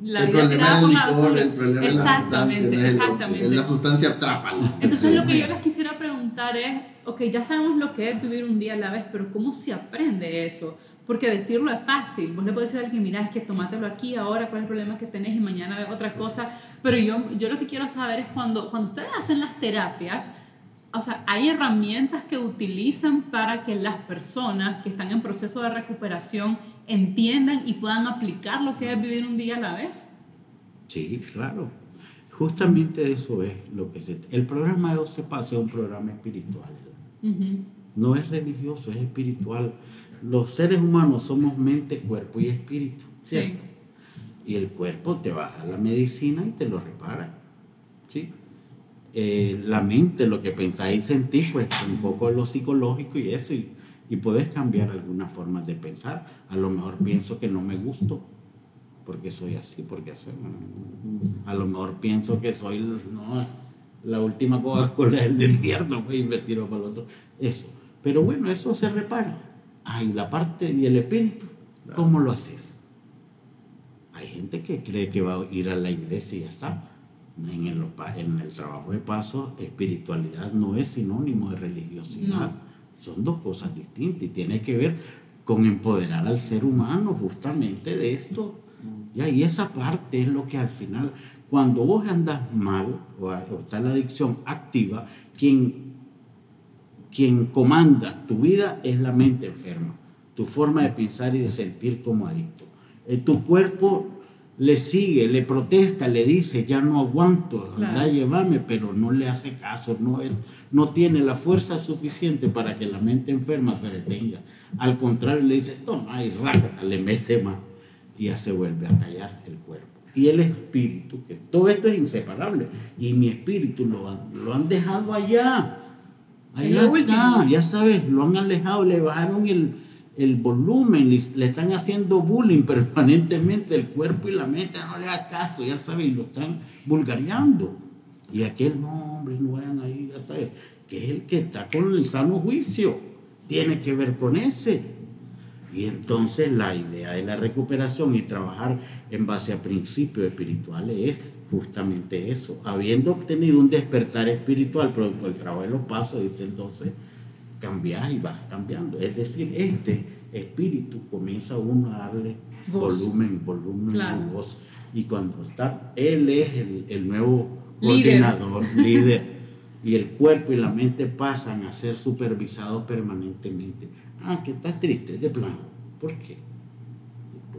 la el vida problema tirada el la licor, el problema Exactamente, es el- exactamente. es la sustancia atrápalo. Entonces lo que yo les quisiera preguntar es, ok, ya sabemos lo que es vivir un día a la vez, pero ¿cómo se aprende eso? Porque decirlo es fácil. Vos le podés decir a alguien, mira, es que tomátelo aquí ahora, cuál es el problema que tenés y mañana ves otra cosa. Pero yo, yo lo que quiero saber es cuando, cuando ustedes hacen las terapias, o sea, hay herramientas que utilizan para que las personas que están en proceso de recuperación entiendan y puedan aplicar lo que es vivir un día a la vez. Sí, claro. Justamente eso es lo que se... El programa de 12 Pasos es un programa espiritual. Ujú. No es religioso, es espiritual. Los seres humanos somos mente, cuerpo y espíritu. Sí. Y el cuerpo te baja la medicina y te lo repara. ¿sí? Eh, la mente, lo que pensáis y sentís, pues un poco lo psicológico y eso. Y, y puedes cambiar algunas formas de pensar. A lo mejor pienso que no me gusto porque soy así, porque así. A lo mejor pienso que soy no, la última Coca-Cola del desierto pues, y me tiro para el otro. Eso. Pero bueno, eso se repara. Ay, la parte y el espíritu, ¿cómo lo haces? Hay gente que cree que va a ir a la iglesia y ya está. En el, en el trabajo de paso, espiritualidad no es sinónimo de religiosidad. No. Son dos cosas distintas y tiene que ver con empoderar al ser humano justamente de esto. Ya, y esa parte es lo que al final, cuando vos andas mal o, o está la adicción activa, quien, quien comanda tu vida es la mente enferma, tu forma de pensar y de sentir como adicto. Eh, tu cuerpo le sigue, le protesta, le dice, ya no aguanto, Claro. anda, llévame, pero no le hace caso, no, no tiene la fuerza suficiente para que la mente enferma se detenga. Al contrario, le dice, toma, y rácata, le mete más y ya se vuelve a callar el cuerpo. Y el espíritu, que todo esto es inseparable, y mi espíritu lo lo han dejado allá. Lo está, ya sabes, lo han alejado, le bajaron el, el volumen, le están haciendo bullying permanentemente, el cuerpo y la mente no le da caso, ya sabes, y lo están vulgareando. Y aquel, no, hombre, no vayan ahí, ya sabes, que es el que está con el sano juicio, tiene que ver con ese. Y entonces la idea de la recuperación y trabajar en base a principios espirituales es justamente eso. Habiendo obtenido un despertar espiritual producto del trabajo de los pasos, dice el 12, cambiar y vas cambiando. Es decir, este espíritu comienza uno a darle volumen, volumen, voz. Y cuando está, él es el, nuevo coordinador, líder. y el cuerpo y la mente pasan a ser supervisados permanentemente. Ah, que estás triste, de plano. ¿Por qué?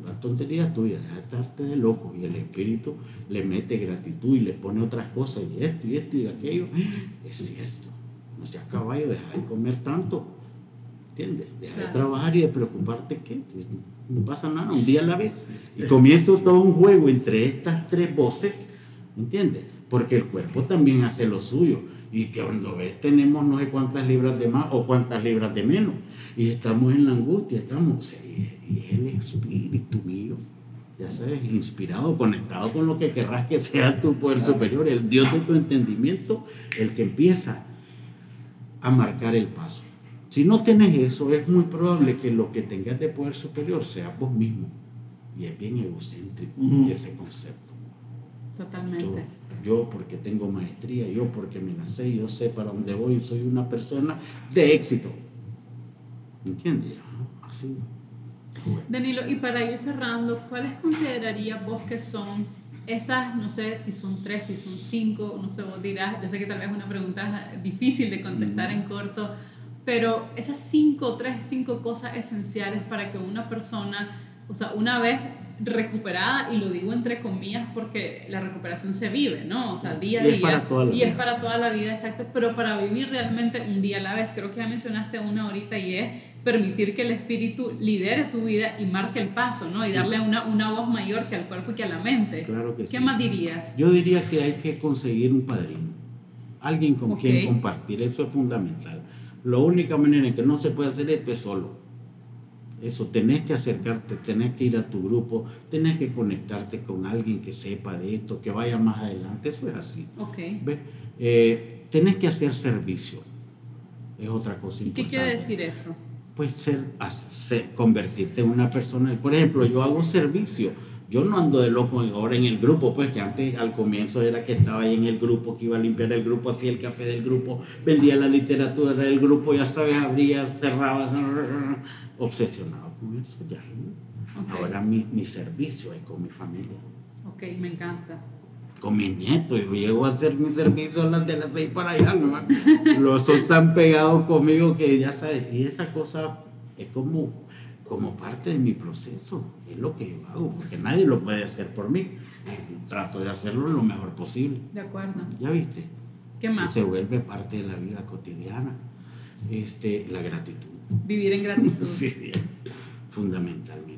Por la tontería tuya, deja de estarte de loco. Y el espíritu le mete gratitud y le pone otras cosas, y esto, y esto, y aquello. Es cierto no seas caballo, deja de comer tanto. ¿Entiendes? Deja de trabajar y de preocuparte que pues, no pasa nada, un día a la vez. Y comienza todo un juego entre estas tres voces, ¿entiendes? Porque el cuerpo también hace lo suyo. Y que cuando ves tenemos no sé cuántas libras de más o cuántas libras de menos. Y estamos en la angustia, estamos, y es el espíritu mío ya sabes, inspirado, conectado con lo que querrás que sea tu poder superior, el Dios de tu entendimiento, el que empieza a marcar el paso. Si no tenés eso, es muy probable que lo que tengas de poder superior sea vos mismo. Y es bien egocéntrico ese concepto. Totalmente. Yo, porque tengo maestría, yo porque me la sé, yo sé para dónde voy, soy una persona de éxito. ¿Entiendes? Así. Danilo, y para ir cerrando, ¿cuáles considerarías vos que son esas, no sé si son tres, si son cinco, no sé, vos dirás, yo sé que tal vez es una pregunta difícil de contestar en corto, pero esas cinco, tres, cinco cosas esenciales para que una persona, o sea, una vez recuperada, y lo digo entre comillas porque la recuperación se vive, ¿no? O sea, día a día. y es para toda la vida, exacto, pero para vivir realmente un día a la vez. Creo que ya mencionaste una ahorita y es permitir que el espíritu lidere tu vida y marque el paso, ¿no? Y darle una, una voz mayor que al cuerpo y que a la mente. Claro que ¿Qué más dirías? Yo diría que hay que conseguir un padrino, alguien con quien compartir, eso es fundamental. La única manera en que no se puede hacer esto es solo eso, tenés que acercarte, tenés que ir a tu grupo, tenés que conectarte con alguien que sepa de esto, que vaya más adelante, eso es así. Ok. Eh, tenés que hacer servicio, es otra cosa ¿Y qué quiere decir eso? Pues ser, hacer, convertirte en una persona, por ejemplo, yo hago servicio yo no ando de loco ahora en el grupo, pues que antes al comienzo era que estaba ahí en el grupo, que iba a limpiar el grupo, hacía el café del grupo, vendía la literatura del grupo, ya sabes, abría, cerraba, obsesionado con eso ya. Ahora mi, mi servicio es con mi familia. Ok, me encanta. Con mis nietos, yo llego a hacer mi servicio a las de las seis para allá, ¿no? Los son tan pegados conmigo que ya sabes, y esa cosa es como como parte de mi proceso. Es lo que yo hago, porque nadie lo puede hacer por mí. Trato de hacerlo lo mejor posible. De acuerdo. ¿Ya viste? ¿Qué más? Y se vuelve parte de la vida cotidiana. Este, la gratitud. Vivir en gratitud. sí, fundamentalmente.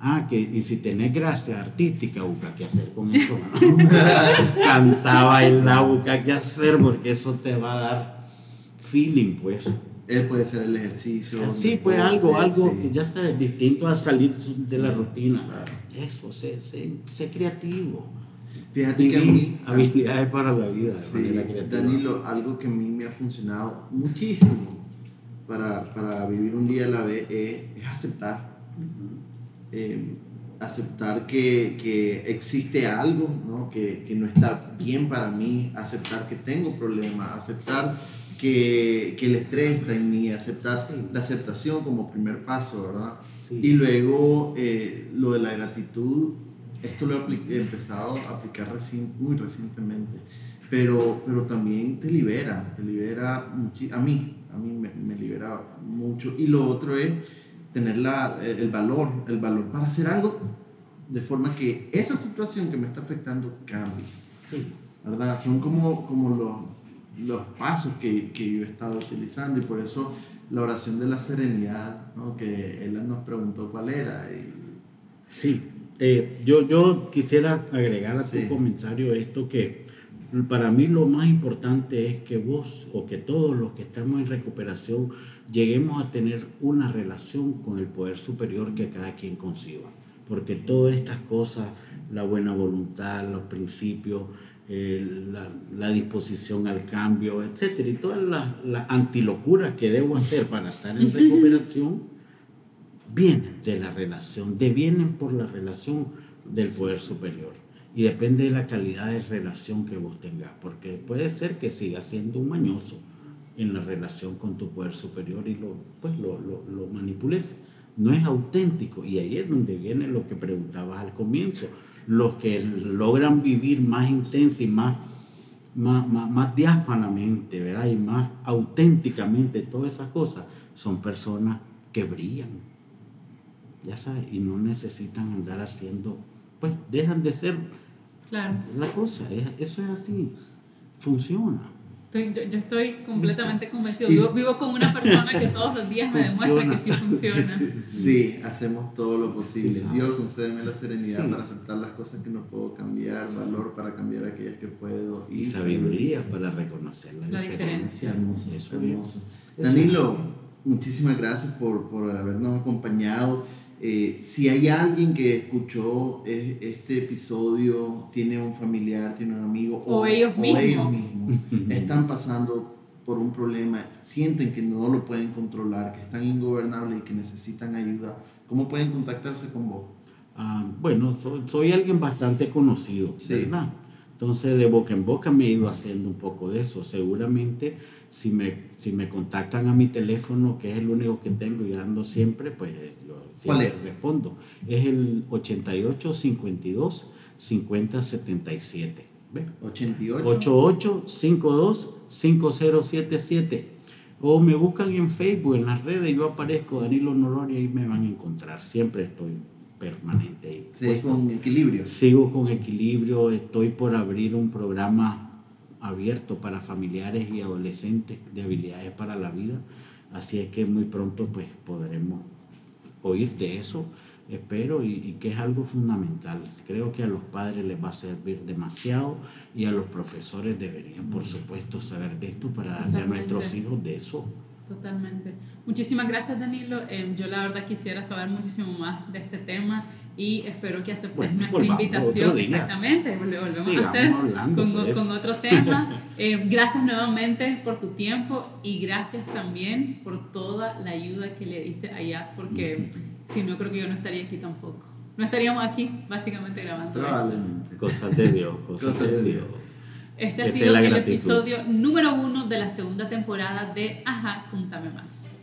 Ah, que y si tenés gracia artística, busca qué hacer con eso. Cantaba en la boca qué hacer, porque eso te va a dar feeling, pues. Él puede ser el ejercicio. Sí, pues algo, algo que ya sabes, distinto a salir de la rutina. Eso, sé, sé, creativo. Fíjate que a mí... Habilidades para la vida. Sí, Danilo, algo que a mí me ha funcionado muchísimo para, para vivir un día a la vez es, aceptar. Eh, aceptar que, que, existe algo ¿no? Que, que, no está bien para mí, aceptar que tengo problemas, aceptar que, que el estrés está en mí, aceptar la aceptación como primer paso, ¿verdad? Y luego eh, lo de la gratitud, esto lo he, empezado a aplicar muy recientemente, pero, pero también te libera, te libera a mí, a mí me, me, libera mucho. Y lo otro es tener la, el valor, el valor para hacer algo de forma que esa situación que me está afectando cambie. ¿Verdad? Son como, como los los pasos que, que, yo he estado utilizando y por eso la oración de la serenidad, ¿no? que él nos preguntó cuál era. Y, sí. Eh, yo, yo quisiera agregar a tu Sí. comentario esto que para mí lo más importante es que vos o que todos los que estamos en recuperación lleguemos a tener una relación con el poder superior que cada quien conciba. Porque todas estas cosas, la buena voluntad, los principios, eh, la, la disposición al cambio, etcétera, y todas las las antilocuras que debo hacer para estar en recuperación, vienen de la relación, devienen por la relación del poder superior. Y depende de la calidad de relación que vos tengas, porque puede ser que sigas siendo un mañoso en la relación con tu poder superior y lo, pues lo, lo, lo manipules. No es auténtico y ahí es donde viene lo que preguntabas al comienzo. Los que logran vivir más intensa y más, más, más, más diáfanamente, ¿verdad? Y más auténticamente todas esas cosas, son personas que brillan, ya sabes, y no necesitan andar haciendo, pues dejan de ser Claro. la cosa, es- eso es así, funciona. Estoy- yo, yo estoy completamente convencido. Y- Vivo, vivo con una persona que todos los días me demuestra que sí funciona. Sí, hacemos todo lo posible. Dios, concédeme la serenidad Sí. para aceptar las cosas que no puedo cambiar, valor para cambiar aquellas que puedo Y sabiduría para reconocer la, La diferencia. Hermoso, Eso es. hermoso. Eso Danilo, muchísimas gracias por, por habernos acompañado. Eh, si hay alguien que escuchó eh, este episodio, tiene un familiar, tiene un amigo O ellos mismos. mismos están pasando por un problema, sienten que no lo pueden controlar, que están ingobernables y que necesitan ayuda, ¿cómo pueden contactarse con vos? Ah, bueno, soy, soy alguien bastante conocido, Sí. ¿verdad? Entonces, de boca en boca me he ido haciendo un poco de eso. Seguramente, si me, si me contactan a mi teléfono, que es el único que tengo y ando siempre, pues yo ¿Cuál siempre es? respondo. Es el 88 52 50 77. ¿Ve? 88. 8852 5077 o me buscan en Facebook, en las redes, yo aparezco Danilo Nolori y ahí me van a encontrar. Siempre estoy permanente ahí. Sí, con equilibrio. Sigo con equilibrio, estoy por abrir un programa abierto para familiares y adolescentes de habilidades para la vida. Así es que muy pronto pues podremos oír de eso, espero, y, y que es algo fundamental. Creo que a los padres les va a servir demasiado y a los profesores deberían, por supuesto, saber de esto para darle a nuestros hijos de eso. Totalmente. Muchísimas gracias, Danilo. Eh, yo la verdad quisiera saber muchísimo más de este tema y espero que aceptes Bueno, nuestra volvamos invitación. otro día. Exactamente, vol- volvemos Sigamos a hacer con, pues. con otro tema. Eh, gracias nuevamente por tu tiempo y gracias también por toda la ayuda que le diste a Jazz, porque si no, creo que yo no estaría aquí tampoco. No estaríamos aquí, básicamente, grabando. esto. Probablemente. Cosas de Dios, cosas, Cosas de Dios. Este ha sido el gratitud. episodio número uno de la segunda temporada de Ajá, contame más.